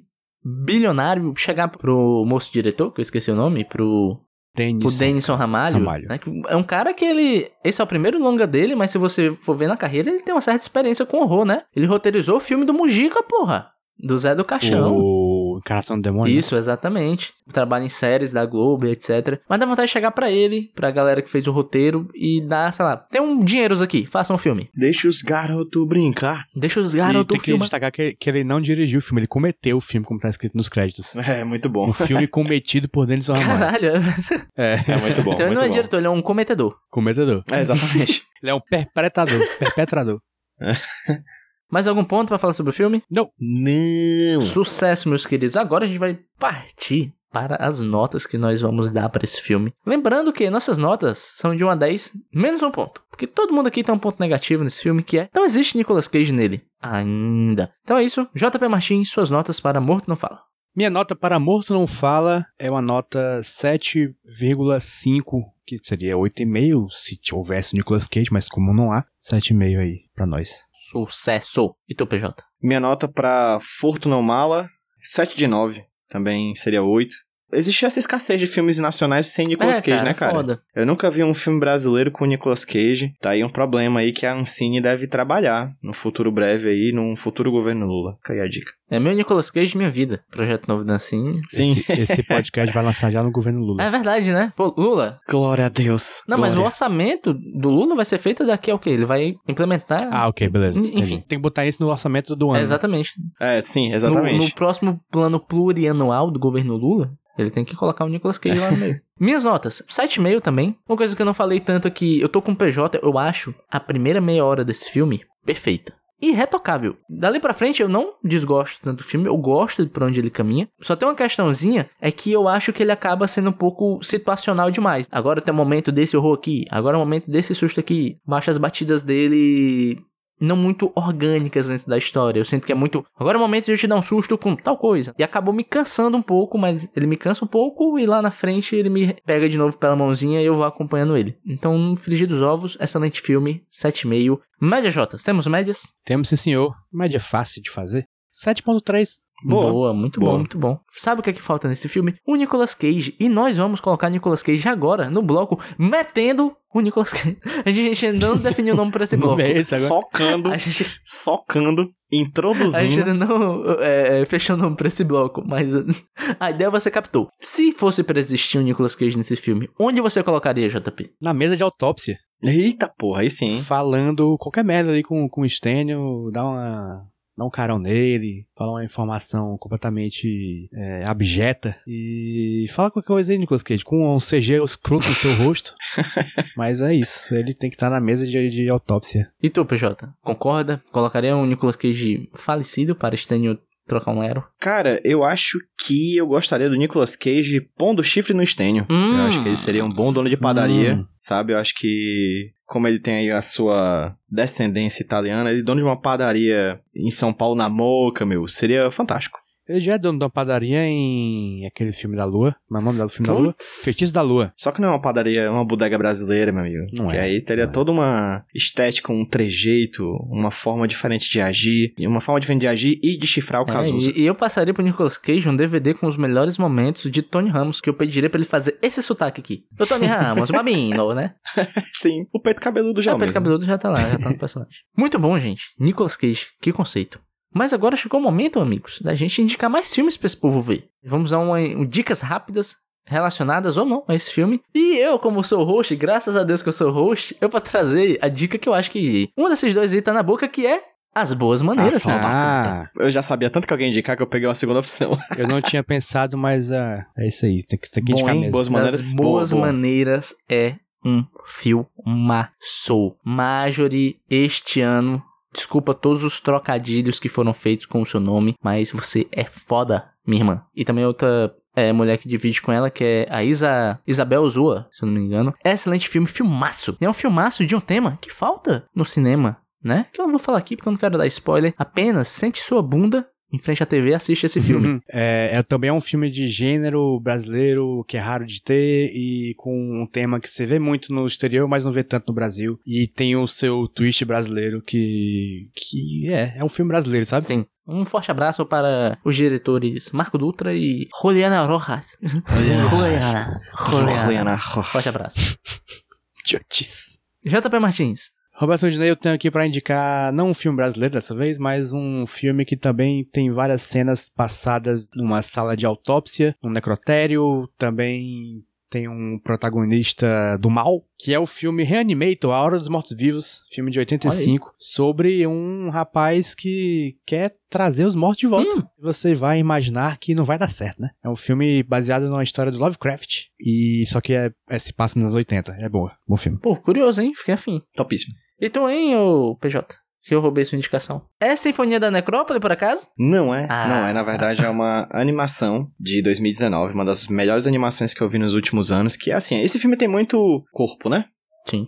bilionário, chegar pro moço diretor, que eu esqueci o nome, pro, Denison. Denison Ramalho, Ramalho. né, é um cara que ele, esse é o primeiro longa dele, mas se você for ver na carreira, ele tem uma certa experiência com horror, né? Ele roteirizou o filme do Mujica, porra, do Zé do Caixão. O Encarnação do Demônio. né? Isso, exatamente. Trabalha em séries da Globo, etc. Mas dá vontade de chegar pra ele, pra galera que fez o roteiro e dar, sei lá, tem um dinheiros aqui, façam um filme. Deixa os garotos brincar. Deixa os garotos tem que filmar. destacar que, que ele não dirigiu o filme, ele cometeu o filme, como tá escrito nos créditos. É, muito bom. Um filme cometido por Denison Ramalho. Caralho. É, É muito bom, então ele muito não é bom. diretor, ele é um cometedor. cometedor. É, exatamente. Ele é um perpetrador, perpetrador. Mais algum ponto pra falar sobre o filme? Não. não. Sucesso, meus queridos. Agora a gente vai partir para as notas que nós vamos dar para esse filme. Lembrando que nossas notas são de 1 a 10, menos um ponto. Porque todo mundo aqui tem um ponto negativo nesse filme, que é não existe Nicolas Cage nele. Ainda. Então é isso. JP Martins, suas notas para Morto Não Fala. Minha nota para Morto Não Fala é uma nota 7,5, que seria 8,5 se houvesse Nicolas Cage, mas como não há, 7,5 aí pra nós. Sucesso. E tu, PJ? Minha nota pra Furto Não Mala, 7 de 9. Também seria 8. Existe essa escassez de filmes nacionais sem Nicolas É, Cage, cara, né, cara? foda. Eu nunca vi um filme brasileiro com Nicolas Cage. Tá aí um problema aí que a Ancine deve trabalhar no futuro breve aí, num futuro governo Lula. Aí a dica. É meu Nicolas Cage minha vida. Projeto novo da Sim. Sim. Esse, esse podcast vai lançar já no governo Lula. É verdade, né? Pô, Lula. Glória a Deus. Não, mas o Glória. orçamento do Lula vai ser feito daqui ao quê? Ele vai implementar. Ah, ok, beleza. Enfim. Entendi. Tem que botar isso no orçamento do ano. É, exatamente. É, sim, No, exatamente. no próximo plano plurianual do governo Lula, ele tem que colocar o Nicolas Cage lá no meio. Minhas notas, 7,5 também. Uma coisa que eu não falei tanto aqui, eu tô com o PJ, eu acho a primeira meia hora desse filme perfeita. Irretocável. Dali pra frente eu não desgosto tanto do filme, eu gosto de pra onde ele caminha. Só tem uma questãozinha, é que eu acho que ele acaba sendo um pouco situacional demais. Agora tem o momento desse horror aqui, agora é o momento desse susto aqui. Baixa as batidas dele não muito orgânicas dentro da história. Eu sinto que é muito. Agora é o momento de eu te dar um susto com tal coisa. E acabou me cansando um pouco, mas ele me cansa um pouco e lá na frente ele me pega de novo pela mãozinha e eu vou acompanhando ele. Então, Frigir dos Ovos, excelente filme, 7,5. Média J, temos médias? Temos sim, senhor. Média fácil de fazer. 7.3. Boa. muito Boa. bom, muito bom. Sabe o que é que falta nesse filme? O Nicolas Cage. E nós vamos colocar Nicolas Cage agora no bloco, metendo o Nicolas Cage. A gente ainda não definiu o nome pra esse O bloco. é esse agora? Socando, A gente socando, A gente introduzindo. ainda não é, fechou o nome pra esse bloco, mas a ideia você captou. Se fosse pra existir um Nicolas Cage nesse filme, onde você colocaria, JP? Na mesa de autópsia. Eita porra, aí sim. Falando qualquer merda ali com, com o Stênio, dá uma. Dá um carão nele, fala uma informação completamente é, abjeta e fala qualquer coisa aí, Nicolas Cage, com um CG escroto no seu rosto. Mas é isso, ele tem que estar na mesa de, de autópsia. E tu, PJ? Concorda? Colocaria um Nicolas Cage falecido para Stênio trocar um ero? Cara, eu acho que eu gostaria do Nicolas Cage pondo chifre no estênio. Hum. Eu acho que ele seria um bom dono de padaria, Hum. sabe? Eu acho que, como ele tem aí a sua descendência italiana, ele é dono de uma padaria em São Paulo, na Moca, meu, seria fantástico. Ele já é dono de uma padaria em aquele filme da Lua. Mas o nome do filme da Lua? Feitiço da Lua. Só que não é uma padaria, é uma bodega brasileira, meu amigo. Não que é, aí teria não é. toda uma estética, um trejeito, uma forma diferente de agir, e uma forma diferente de agir e de chifrar o É, Cazuza. e, e eu passaria pro Nicolas Cage um DVD com os melhores momentos de Tony Ramos, que eu pediria pra ele fazer esse sotaque aqui. Ô Tony Ramos, babino, né? Sim, o peito cabeludo já É, é o o Pedro mesmo. Cabeludo já tá lá, já tá no personagem. Muito bom, gente. Nicolas Cage, que conceito. Mas agora chegou o momento, amigos, da gente indicar mais filmes pra esse povo ver. Vamos dar uma, um- dicas rápidas relacionadas ou não a esse filme. E eu, como sou host, graças a Deus que eu sou host, eu pra trazer a dica que eu acho que um desses dois aí tá na boca, que é As Boas Maneiras. Ah. Ah, Eu já sabia tanto que alguém ia indicar que eu peguei uma segunda opção. eu não tinha pensado, mas ah, é isso aí. Tem que, tem que Bom, indicar hein? mesmo. Boas maneiras. Das Boas boa, boa. Maneiras é um filmaço. Marjorie, este ano, desculpa todos os trocadilhos que foram feitos com o seu nome, mas você é foda, minha irmã. E também outra é, mulher que divide com ela, que é a Isa, Isabel Zua, se eu não me engano. É excelente filme, filmaço. É um filmaço de um tema que falta no cinema, né? Que eu não vou falar aqui porque eu não quero dar spoiler. Apenas sente sua bunda em frente à TV assiste esse filme. Uhum. É, é também um filme de gênero brasileiro que é raro de ter e com um tema que você vê muito no exterior, mas não vê tanto no Brasil. E tem o seu twist brasileiro que. que é, é um filme brasileiro, sabe? Sim. Um forte abraço para os diretores Marco Dutra e Juliana Rojas. Juliana. Juliana. Forte abraço. Idiotice. JP Martins. Roberto Dinei, eu tenho aqui pra indicar não um filme brasileiro dessa vez, mas um filme que também tem várias cenas passadas numa sala de autópsia, num necrotério, também tem um protagonista do mal, que é o filme Reanimator, A Hora dos Mortos-Vivos, filme de 85, sobre um rapaz que quer trazer os mortos de volta. Hum. Você vai imaginar que não vai dar certo, né? É um filme baseado numa história do Lovecraft, e só que é, é- se passa nos anos 80. É boa, bom filme. Pô, curioso, hein? Fiquei afim. Topíssimo. E tu, hein, ô PJ? que eu roubei sua indicação. É Sinfonia da Necrópole, por acaso? Não é, Ah. não é. Na verdade, é uma animação de 2019, uma das melhores animações que eu vi nos últimos anos. Que é assim, esse filme tem muito corpo, né? Sim.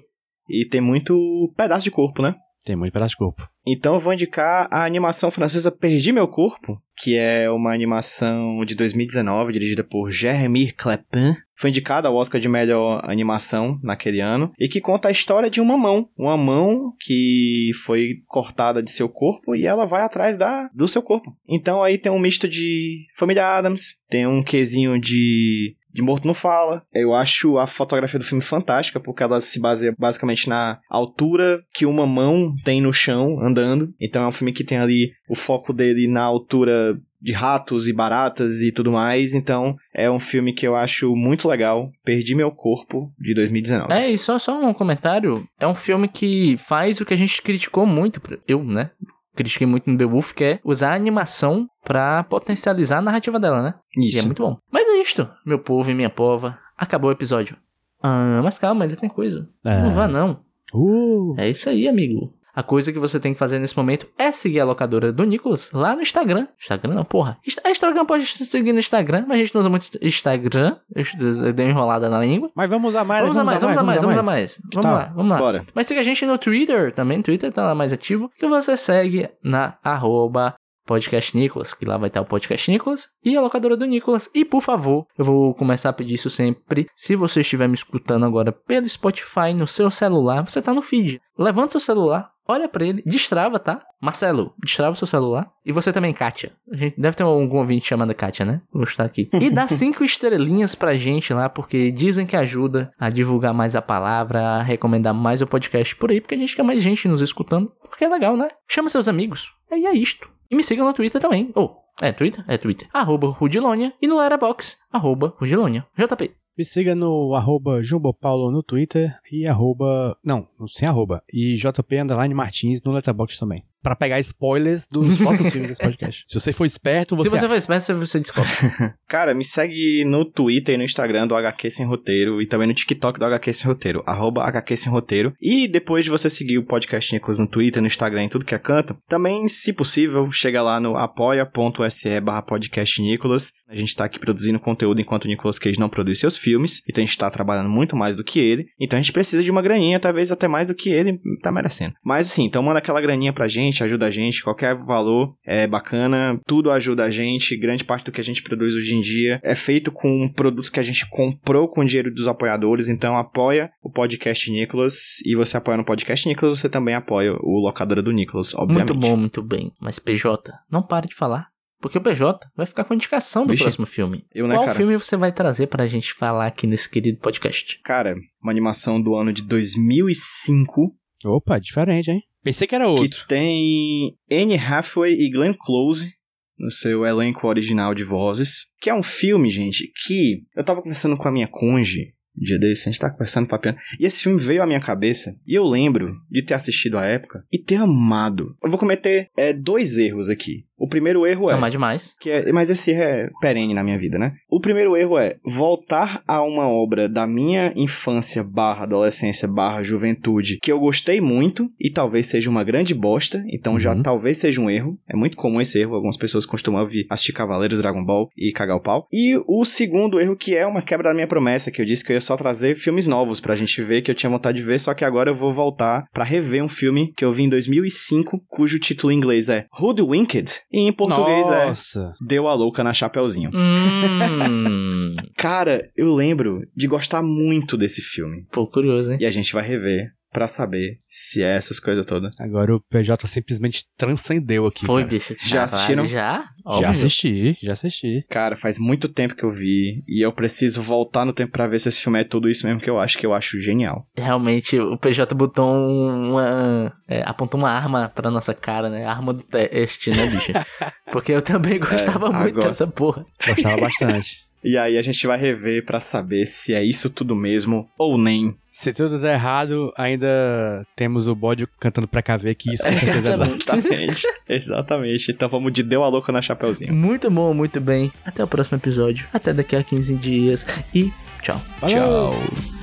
E tem muito pedaço de corpo, né? Tem muito pedaço de corpo. Então eu vou indicar a animação francesa Perdi Meu Corpo, que é uma animação de 2019, dirigida por Jeremy Clepin. Foi indicada ao Oscar de melhor animação naquele ano, e que conta a história de uma mão. Uma mão que foi cortada de seu corpo e ela vai atrás da, do seu corpo. Então aí tem um misto de Família Adams, tem um quesinho de de Morto Não Fala. Eu acho a fotografia do filme fantástica, porque ela se baseia basicamente na altura que uma mão tem no chão andando. Então é um filme que tem ali o foco dele na altura de ratos e baratas e tudo mais. Então é um filme que eu acho muito legal. Perdi Meu Corpo, de 2019. É, e só, só um comentário. É um filme que faz o que a gente criticou muito, eu, né? Critiquei muito no The Wolf, que é usar a animação pra potencializar a narrativa dela, né? E Isso. é muito bom. Mas é isto, meu povo e minha pova. Acabou o episódio. Ah, mas calma, ainda tem coisa. É. Não vá, não. Uh, É isso aí, amigo. A coisa que você tem que fazer nesse momento é seguir a locadora do Nicolas lá no Instagram. Instagram não, porra. Insta- Instagram pode seguir no Instagram, mas a gente não usa muito Instagram. Eu dei uma enrolada na língua. mas vamos usar mais, Vamos a mais, vamos a mais, vamos a mais. Vamos lá, vamos lá. Bora. Mas siga a gente no Twitter também. Twitter tá lá mais ativo. Que você segue na arroba podcast Nicolas, que lá vai estar o podcast Nicolas e a locadora do Nicolas. E por favor, eu vou começar a pedir isso sempre. Se você estiver me escutando agora pelo Spotify no seu celular, você tá no feed. Levanta seu celular, olha pra ele, destrava, tá? Marcelo, destrava o seu celular. E você também, Kátia. A gente deve ter algum ouvinte chamado Kátia, né? Vou estar aqui. E dá cinco estrelinhas pra gente lá, porque dizem que ajuda a divulgar mais a palavra, a recomendar mais o podcast por aí, porque a gente quer mais gente nos escutando. Porque é legal, né? Chama seus amigos. E é isto. E me sigam no Twitter também. Ou, é Twitter? É Twitter. Arroba Rudilonia. E no Letterboxd, arroba Rudilonia. JP. Me siga no arroba Jumbopaulo no Twitter e arroba... Não, sem arroba. E JP Underline Martins no Letterboxd também. Pra pegar spoilers dos próximos filmes desse podcast. Se você for esperto, você... Se você acha. for esperto, você descobre. Cara, me segue no Twitter e no Instagram do HQ Sem Roteiro e também no TikTok do HQ Sem Roteiro, arroba HQ Sem Roteiro. E depois de você seguir o podcast Nicolas no Twitter, no Instagram e tudo que é canto, também, se possível, chega lá no apoia.se barra podcast Nicolas. A gente tá aqui produzindo conteúdo enquanto o Nicolas Cage não produz seus filmes, então a gente tá trabalhando muito mais do que ele, então a gente precisa de uma graninha, talvez até mais do que ele tá merecendo. Mas assim, então manda aquela graninha pra gente, ajuda a gente, qualquer valor é bacana, tudo ajuda a gente, grande parte do que a gente produz hoje em dia é feito com produtos que a gente comprou com o dinheiro dos apoiadores, então apoia o podcast Nicolas e você apoia no podcast Nicolas, você também apoia o locadora do Nicolas, obviamente. Muito bom, muito bem. Mas PJ, não pare de falar. Porque o PJ vai ficar com a indicação do Vixe. próximo filme. Eu, né, Qual cara? filme você vai trazer pra gente falar aqui nesse querido podcast? Cara, uma animação do ano de 2005 Opa, diferente, hein? Pensei que era outro. que tem Anne Hathaway e Glenn Close no seu elenco original de vozes, que é um filme, gente, que eu tava conversando com a minha conge um dia desse, a gente tava conversando, papiando, e esse filme veio à minha cabeça, e eu lembro de ter assistido à época e ter amado. Eu vou cometer é, dois erros aqui. O primeiro erro é... Amar demais. Que é, mas esse erro é perene na minha vida, né? O primeiro erro é voltar a uma obra da minha infância barra adolescência barra juventude que eu gostei muito e talvez seja uma grande bosta, então já Uhum. talvez seja um erro. É muito comum esse erro, algumas pessoas costumam vir assistir Cavaleiros Dragon Ball e cagar o pau. E o segundo erro que é uma quebra da minha promessa, que eu disse que eu ia só trazer filmes novos pra gente ver, que eu tinha vontade de ver, só que agora eu vou voltar pra rever um filme que eu vi em 2005, cujo título em inglês é Hoodwinked e em português é Nossa. Deu a louca na Chapeuzinho. Hum. Cara, eu lembro de gostar muito desse filme. Pô, curioso, hein? E a gente vai rever pra saber se é essas coisas todas. Agora o PJ simplesmente transcendeu aqui, Foi, cara. bicho. Já assistiram? Já? Já Óbvio. assisti, já assisti. Cara, faz muito tempo que eu vi e eu preciso voltar no tempo pra ver se esse filme é tudo isso mesmo que eu acho, que eu acho genial. Realmente, o PJ botou uma. é, apontou uma arma pra nossa cara, né? Arma do teste, né, bicho? Porque eu também gostava muito agora- dessa porra. Gostava bastante. E aí a gente vai rever pra saber se é isso tudo mesmo ou nem. Se tudo der errado, ainda temos o bode cantando pra KV que isso com certeza dá. Exatamente. Exatamente. Então vamos de Deu a louca na Chapeuzinho. Muito bom, muito bem. Até o próximo episódio. Até daqui a 15 dias. E tchau. Valeu! Tchau.